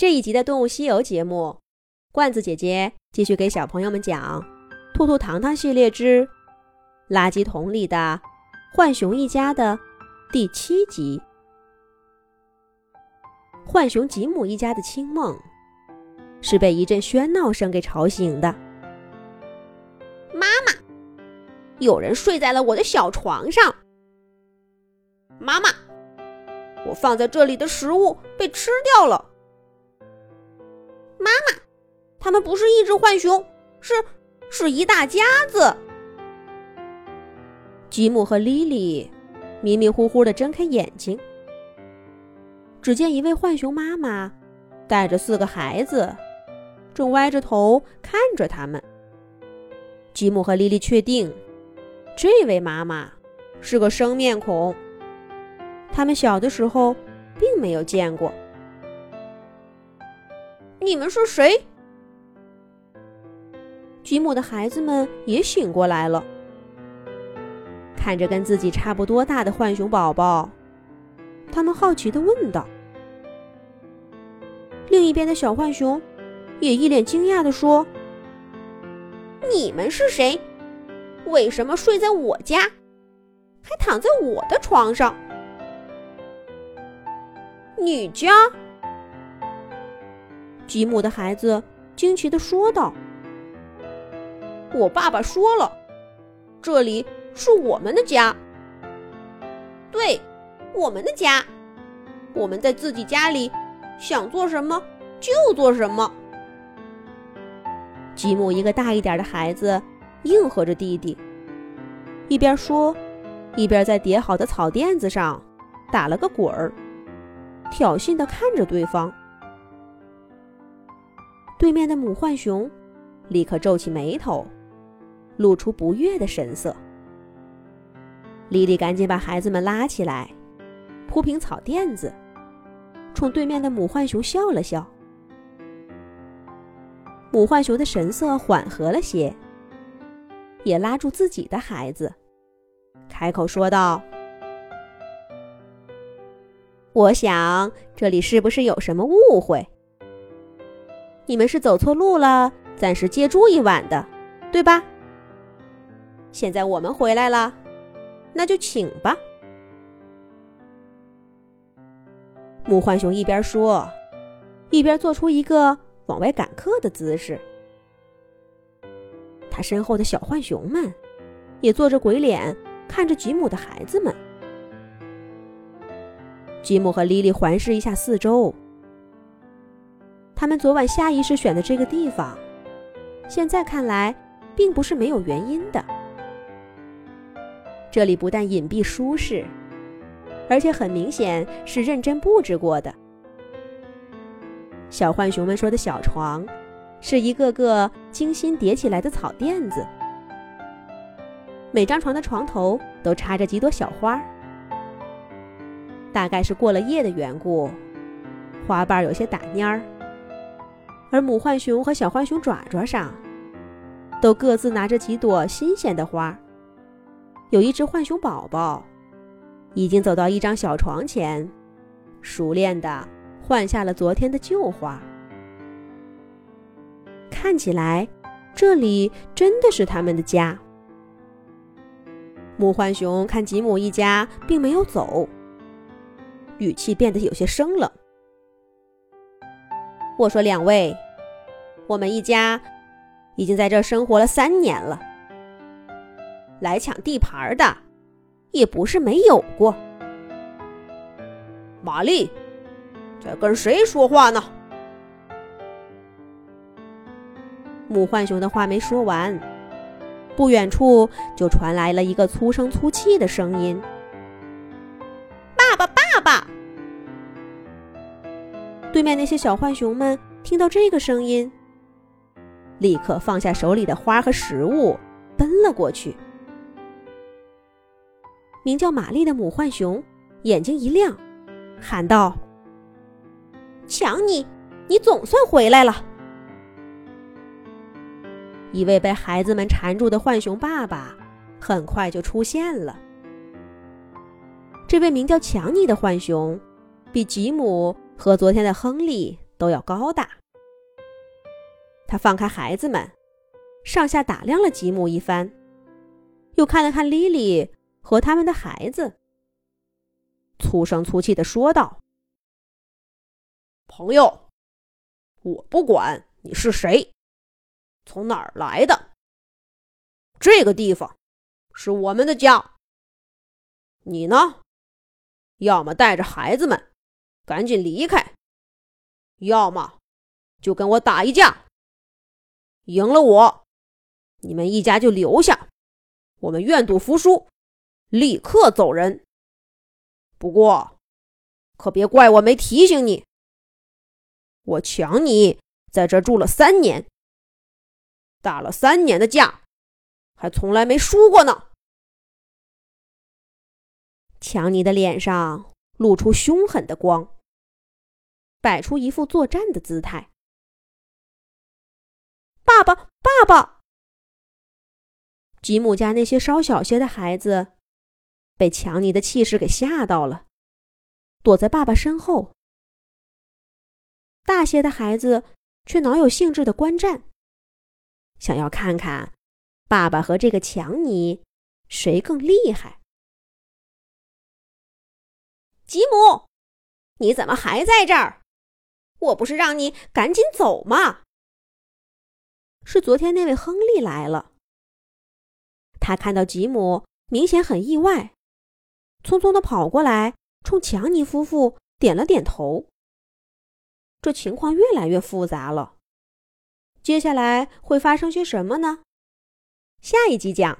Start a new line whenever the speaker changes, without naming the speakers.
这一集的《动物西游》节目，罐子姐姐继续给小朋友们讲《兔兔糖糖系列之垃圾桶里的浣熊一家》的第七集。浣熊吉姆一家的清梦是被一阵喧闹声给吵醒的。
妈妈，有人睡在了我的小床上。妈妈，我放在这里的食物被吃掉了。他们不是一只浣熊，是是一大家子。
吉姆和莉莉迷迷糊糊的睁开眼睛，只见一位浣熊妈妈带着四个孩子，正歪着头看着他们。吉姆和莉莉确定，这位妈妈是个生面孔，他们小的时候并没有见过。
你们是谁？
吉姆的孩子们也醒过来了，看着跟自己差不多大的浣熊宝宝，他们好奇的问道。另一边的小浣熊也一脸惊讶的说：“
你们是谁？为什么睡在我家，还躺在我的床上？
你家？”吉姆的孩子惊奇的说道：“
我爸爸说了，这里是我们的家。对，我们的家。我们在自己家里想做什么就做什么。”
吉姆一个大一点的孩子应和着弟弟，一边说，一边在叠好的草垫子上打了个滚儿，挑衅的看着对方。对面的母浣熊立刻皱起眉头，露出不悦的神色。莉莉赶紧把孩子们拉起来，铺平草垫子，冲对面的母浣熊笑了笑。母浣熊的神色缓和了些，也拉住自己的孩子，开口说道：“我想这里是不是有什么误会？”你们是走错路了，暂时借住一晚的，对吧？现在我们回来了，那就请吧。母浣熊一边说，一边做出一个往外赶客的姿势。他身后的小浣熊们也做着鬼脸看着吉姆的孩子们。吉姆和莉莉环视一下四周。他们昨晚下意识选的这个地方，现在看来并不是没有原因的。这里不但隐蔽舒适，而且很明显是认真布置过的。小浣熊们说的小床，是一个个精心叠起来的草垫子，每张床的床头都插着几朵小花儿，大概是过了夜的缘故，花瓣有些打蔫儿。而母浣熊和小浣熊爪爪上，都各自拿着几朵新鲜的花儿。有一只浣熊宝宝，已经走到一张小床前，熟练地换下了昨天的旧花。看起来，这里真的是他们的家。母浣熊看吉姆一家并没有走，语气变得有些生冷。我说：“两位，我们一家已经在这生活了三年了，来抢地盘的也不是没有过。”
玛丽，在跟谁说话呢？
母浣熊的话没说完，不远处就传来了一个粗声粗气的声音：“
爸爸，爸爸！”
对面那些小浣熊们听到这个声音，立刻放下手里的花和食物，奔了过去。名叫玛丽的母浣熊眼睛一亮，喊道：“
抢你！你总算回来了！”
一位被孩子们缠住的浣熊爸爸很快就出现了。这位名叫强尼的浣熊，比吉姆。和昨天的亨利都要高大。他放开孩子们，上下打量了吉姆一番，又看了看莉莉和他们的孩子，粗声粗气的说道：“
朋友，我不管你是谁，从哪儿来的，这个地方是我们的家。你呢，要么带着孩子们赶紧离开，要么就跟我打一架。”赢了我，你们一家就留下，我们愿赌服输，立刻走人。不过，可别怪我没提醒你。我抢你在这住了三年，打了三年的架，还从来没输过呢。
强尼的脸上露出凶狠的光，摆出一副作战的姿态。爸爸，爸爸！吉姆家那些稍小些的孩子被强尼的气势给吓到了，躲在爸爸身后。大些的孩子却饶有兴致的观战，想要看看爸爸和这个强尼谁更厉害。
吉姆，你怎么还在这儿？我不是让你赶紧走吗？
是昨天那位亨利来了。他看到吉姆，明显很意外，匆匆的跑过来，冲强尼夫妇点了点头。这情况越来越复杂了，接下来会发生些什么呢？下一集讲。